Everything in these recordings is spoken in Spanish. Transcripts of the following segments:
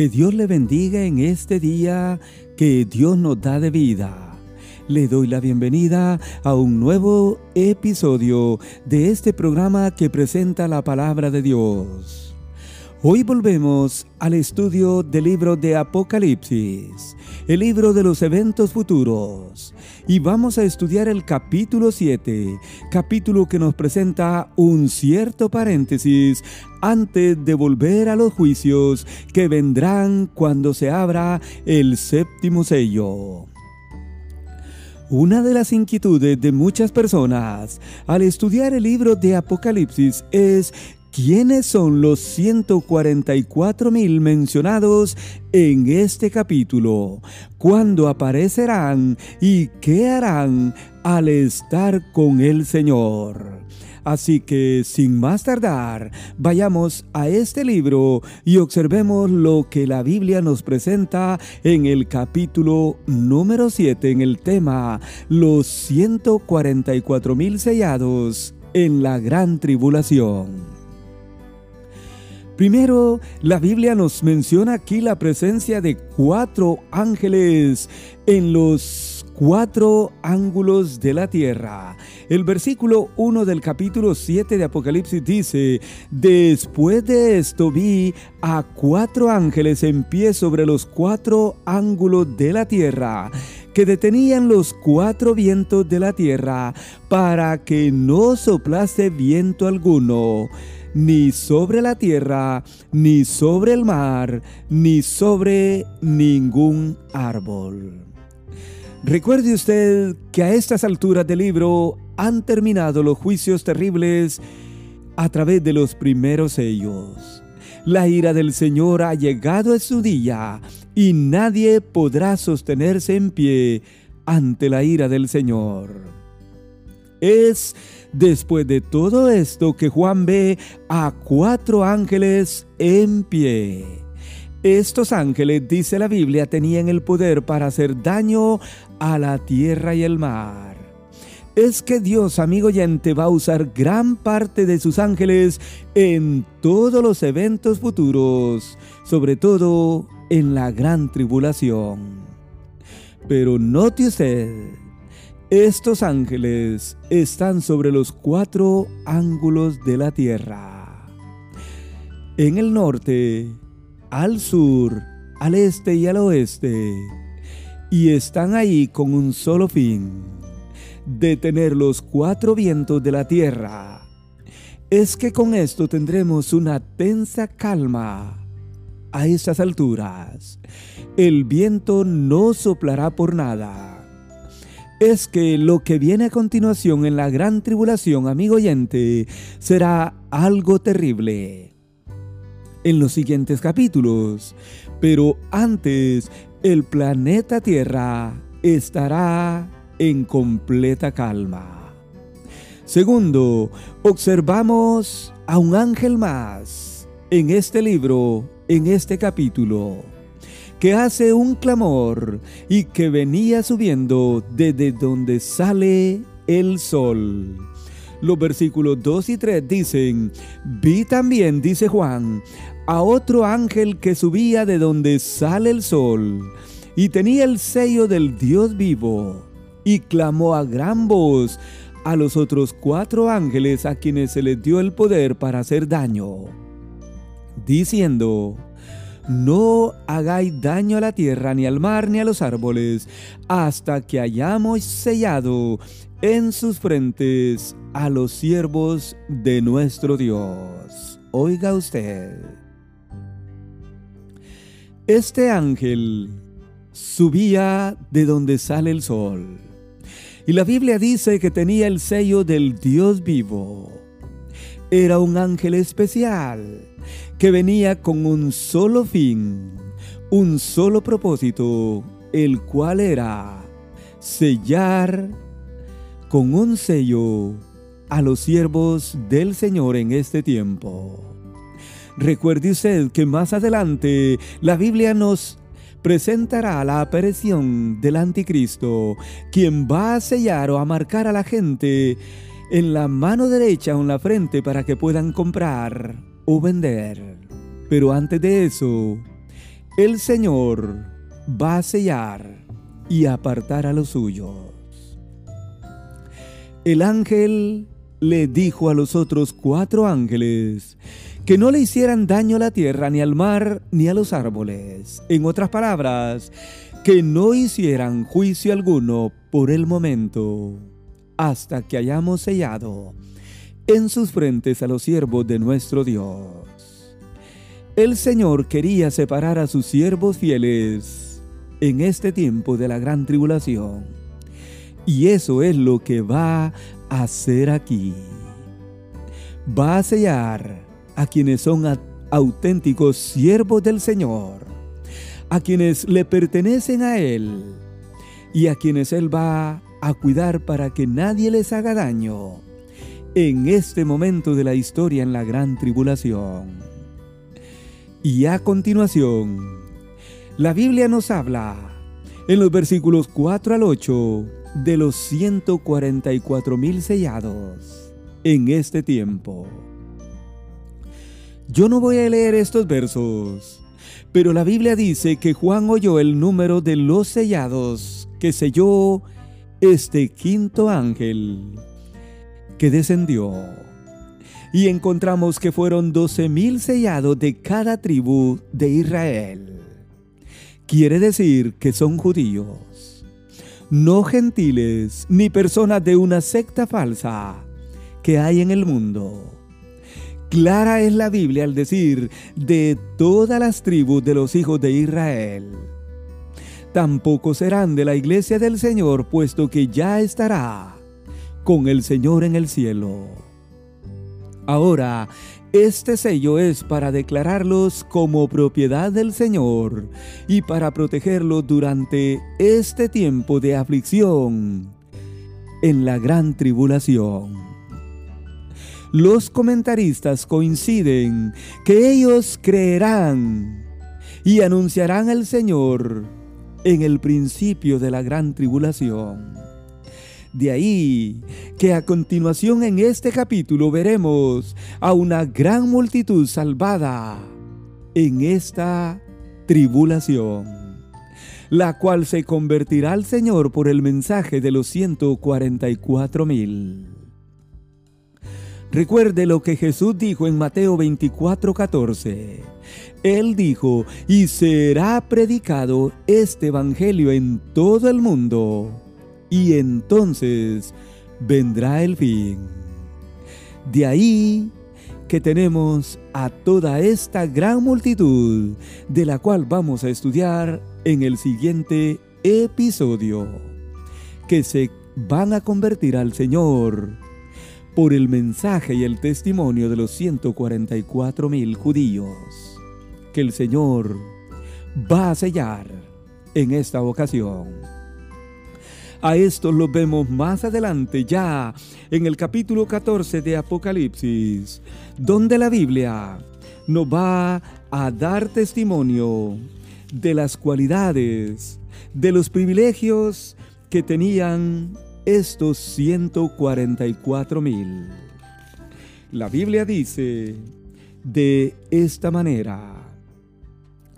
Que Dios le bendiga en este día que Dios nos da de vida. Le doy la bienvenida a un nuevo episodio de este programa que presenta la palabra de Dios. Hoy volvemos al estudio del libro de Apocalipsis, el libro de los eventos futuros, y vamos a estudiar el capítulo 7, capítulo que nos presenta un cierto paréntesis antes de volver a los juicios que vendrán cuando se abra el séptimo sello. Una de las inquietudes de muchas personas al estudiar el libro de Apocalipsis es ¿Quiénes son los 144 mil mencionados en este capítulo? ¿Cuándo aparecerán y qué harán al estar con el Señor? Así que sin más tardar, vayamos a este libro y observemos lo que la Biblia nos presenta en el capítulo número 7 en el tema Los 144 mil sellados en la gran tribulación. Primero, la Biblia nos menciona aquí la presencia de cuatro ángeles en los cuatro ángulos de la tierra. El versículo 1 del capítulo 7 de Apocalipsis dice, Después de esto vi a cuatro ángeles en pie sobre los cuatro ángulos de la tierra que detenían los cuatro vientos de la tierra para que no soplase viento alguno ni sobre la tierra, ni sobre el mar, ni sobre ningún árbol. Recuerde usted que a estas alturas del libro han terminado los juicios terribles a través de los primeros sellos. La ira del Señor ha llegado a su día y nadie podrá sostenerse en pie ante la ira del Señor. Es después de todo esto que Juan ve a cuatro ángeles en pie. Estos ángeles, dice la Biblia, tenían el poder para hacer daño a la tierra y el mar. Es que Dios, amigo oyente, va a usar gran parte de sus ángeles en todos los eventos futuros, sobre todo en la gran tribulación. Pero note usted estos ángeles están sobre los cuatro ángulos de la tierra. En el norte, al sur, al este y al oeste. Y están ahí con un solo fin, detener los cuatro vientos de la tierra. Es que con esto tendremos una tensa calma. A estas alturas, el viento no soplará por nada es que lo que viene a continuación en la gran tribulación, amigo oyente, será algo terrible. En los siguientes capítulos, pero antes, el planeta Tierra estará en completa calma. Segundo, observamos a un ángel más en este libro, en este capítulo que hace un clamor y que venía subiendo desde donde sale el sol. Los versículos 2 y 3 dicen, vi también, dice Juan, a otro ángel que subía de donde sale el sol y tenía el sello del Dios vivo y clamó a gran voz a los otros cuatro ángeles a quienes se les dio el poder para hacer daño, diciendo, no hagáis daño a la tierra, ni al mar, ni a los árboles, hasta que hayamos sellado en sus frentes a los siervos de nuestro Dios. Oiga usted. Este ángel subía de donde sale el sol. Y la Biblia dice que tenía el sello del Dios vivo. Era un ángel especial que venía con un solo fin, un solo propósito, el cual era sellar con un sello a los siervos del Señor en este tiempo. Recuerde usted que más adelante la Biblia nos presentará la aparición del anticristo, quien va a sellar o a marcar a la gente en la mano derecha o en la frente para que puedan comprar o vender. Pero antes de eso, el Señor va a sellar y apartar a los suyos. El ángel le dijo a los otros cuatro ángeles que no le hicieran daño a la tierra, ni al mar, ni a los árboles. En otras palabras, que no hicieran juicio alguno por el momento, hasta que hayamos sellado en sus frentes a los siervos de nuestro Dios. El Señor quería separar a sus siervos fieles en este tiempo de la gran tribulación. Y eso es lo que va a hacer aquí. Va a sellar a quienes son auténticos siervos del Señor, a quienes le pertenecen a Él y a quienes Él va a cuidar para que nadie les haga daño en este momento de la historia en la gran tribulación. Y a continuación, la Biblia nos habla en los versículos 4 al 8 de los 144 mil sellados en este tiempo. Yo no voy a leer estos versos, pero la Biblia dice que Juan oyó el número de los sellados que selló este quinto ángel que descendió. Y encontramos que fueron doce mil sellados de cada tribu de Israel. Quiere decir que son judíos, no gentiles ni personas de una secta falsa que hay en el mundo Clara es la Biblia al decir de todas las tribus de los hijos de Israel. Tampoco serán de la iglesia del Señor, puesto que ya estará con el Señor en el cielo. Ahora, este sello es para declararlos como propiedad del Señor y para protegerlos durante este tiempo de aflicción en la gran tribulación los comentaristas coinciden que ellos creerán y anunciarán al Señor en el principio de la gran tribulación. De ahí que a continuación en este capítulo veremos a una gran multitud salvada en esta tribulación, la cual se convertirá al Señor por el mensaje de los 144 mil. Recuerde lo que Jesús dijo en Mateo 24:14. Él dijo, y será predicado este Evangelio en todo el mundo, y entonces vendrá el fin. De ahí que tenemos a toda esta gran multitud, de la cual vamos a estudiar en el siguiente episodio, que se van a convertir al Señor por el mensaje y el testimonio de los 144 mil judíos que el Señor va a sellar en esta ocasión. A esto lo vemos más adelante ya en el capítulo 14 de Apocalipsis, donde la Biblia nos va a dar testimonio de las cualidades, de los privilegios que tenían estos 144 mil. La Biblia dice de esta manera.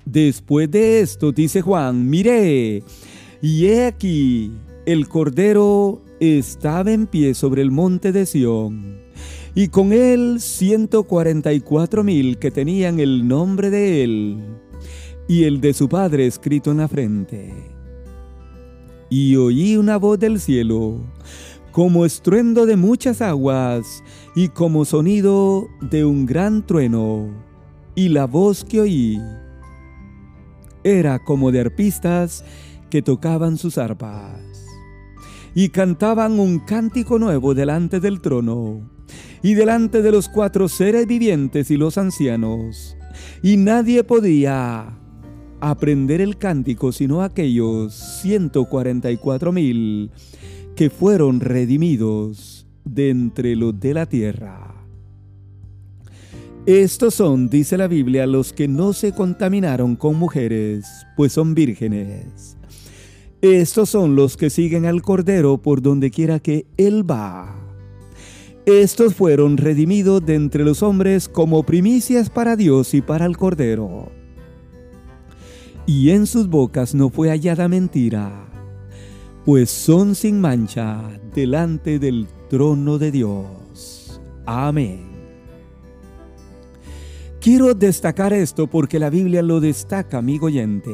Después de esto, dice Juan, miré, y he aquí, el Cordero estaba en pie sobre el monte de Sión, y con él 144 mil que tenían el nombre de él y el de su padre escrito en la frente y oí una voz del cielo, como estruendo de muchas aguas y como sonido de un gran trueno. Y la voz que oí era como de arpistas que tocaban sus arpas y cantaban un cántico nuevo delante del trono y delante de los cuatro seres vivientes y los ancianos. Y nadie podía aprender el cántico, sino aquellos 144 mil que fueron redimidos de entre los de la tierra. Estos son, dice la Biblia, los que no se contaminaron con mujeres, pues son vírgenes. Estos son los que siguen al Cordero por donde quiera que Él va. Estos fueron redimidos de entre los hombres como primicias para Dios y para el Cordero. Y en sus bocas no fue hallada mentira, pues son sin mancha delante del trono de Dios. Amén. Quiero destacar esto porque la Biblia lo destaca, amigo oyente.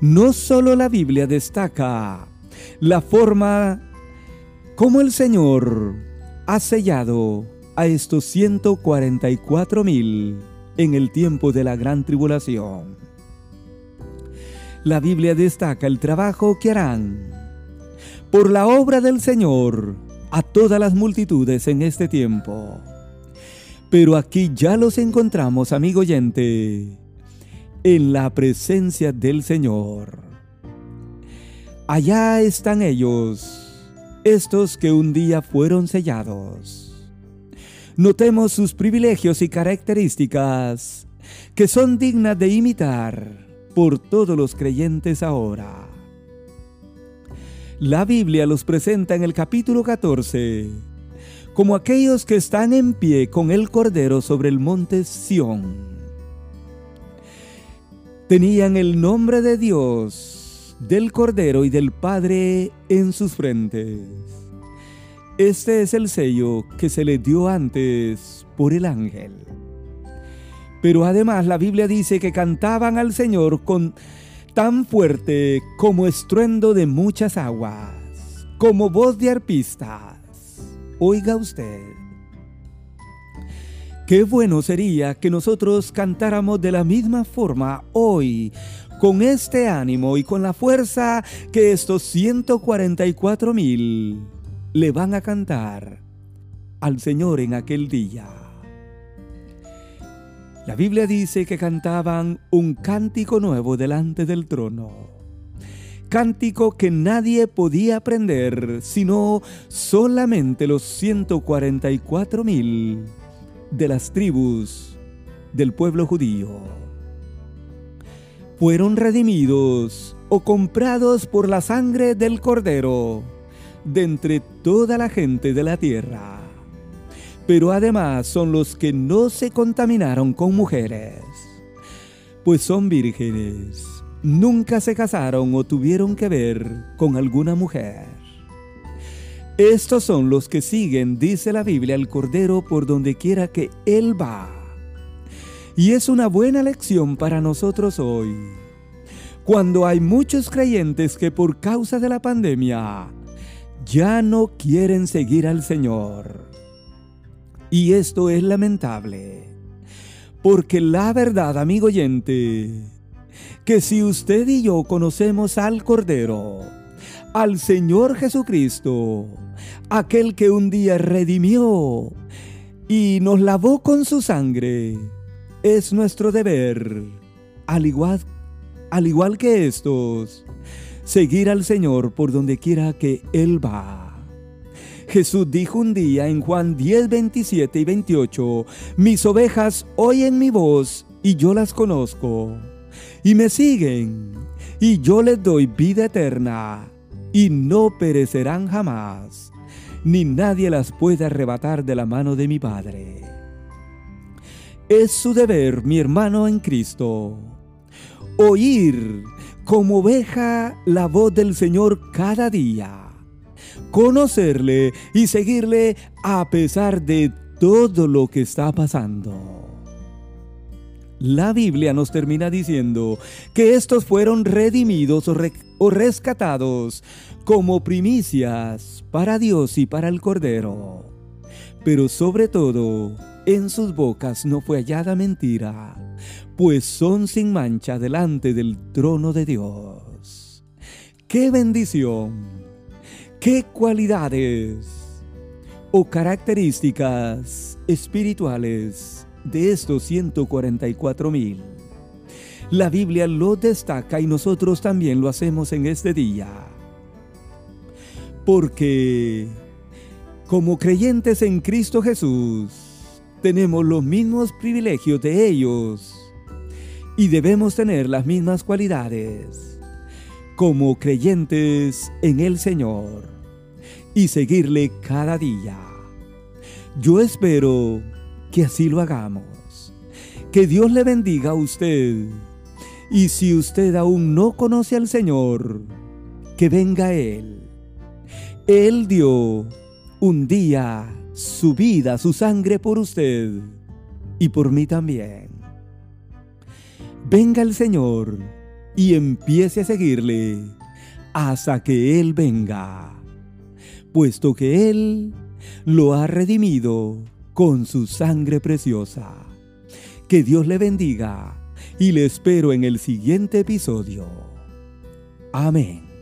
No solo la Biblia destaca la forma como el Señor ha sellado a estos 144 mil en el tiempo de la gran tribulación. La Biblia destaca el trabajo que harán por la obra del Señor a todas las multitudes en este tiempo. Pero aquí ya los encontramos, amigo oyente, en la presencia del Señor. Allá están ellos, estos que un día fueron sellados. Notemos sus privilegios y características que son dignas de imitar por todos los creyentes ahora. La Biblia los presenta en el capítulo 14 como aquellos que están en pie con el Cordero sobre el monte Sión. Tenían el nombre de Dios, del Cordero y del Padre en sus frentes. Este es el sello que se le dio antes por el ángel. Pero además la Biblia dice que cantaban al Señor con tan fuerte como estruendo de muchas aguas, como voz de arpistas Oiga usted. Qué bueno sería que nosotros cantáramos de la misma forma hoy, con este ánimo y con la fuerza que estos 144 mil le van a cantar al Señor en aquel día. La Biblia dice que cantaban un cántico nuevo delante del trono cántico que nadie podía aprender, sino solamente los 144 mil de las tribus del pueblo judío. Fueron redimidos o comprados por la sangre del cordero de entre toda la gente de la tierra. Pero además son los que no se contaminaron con mujeres, pues son vírgenes nunca se casaron o tuvieron que ver con alguna mujer. Estos son los que siguen, dice la Biblia, al Cordero por donde quiera que Él va. Y es una buena lección para nosotros hoy. Cuando hay muchos creyentes que por causa de la pandemia ya no quieren seguir al Señor. Y esto es lamentable. Porque la verdad, amigo oyente, que si usted y yo conocemos al Cordero, al Señor Jesucristo, aquel que un día redimió y nos lavó con su sangre, es nuestro deber, al igual, al igual que estos, seguir al Señor por donde quiera que Él va. Jesús dijo un día en Juan 10, 27 y 28, mis ovejas oyen mi voz y yo las conozco y me siguen, y yo les doy vida eterna, y no perecerán jamás, ni nadie las puede arrebatar de la mano de mi Padre. Es su deber, mi hermano en Cristo, oír como oveja la voz del Señor cada día, conocerle y seguirle a pesar de todo lo que está pasando. La Biblia nos termina diciendo que estos fueron redimidos o, rescatados como primicias para Dios y para el Cordero. Pero sobre todo, en sus bocas no fue hallada mentira, pues son sin mancha delante del trono de Dios. ¡Qué bendición! ¡Qué cualidades o características espirituales de estos 144 mil. La Biblia lo destaca y nosotros también lo hacemos en este día. Porque como creyentes en Cristo Jesús, tenemos los mismos privilegios de ellos y debemos tener las mismas cualidades como creyentes en el Señor y seguirle cada día. Yo espero que así lo hagamos. Que Dios le bendiga a usted Y si usted aún no conoce al Señor, que venga Él. Él dio un día su vida, su sangre por usted y por mí también. Venga el Señor y empiece a seguirle hasta que Él venga, puesto que Él lo ha redimido con su sangre preciosa. Que Dios le bendiga y le espero en el siguiente episodio. Amén.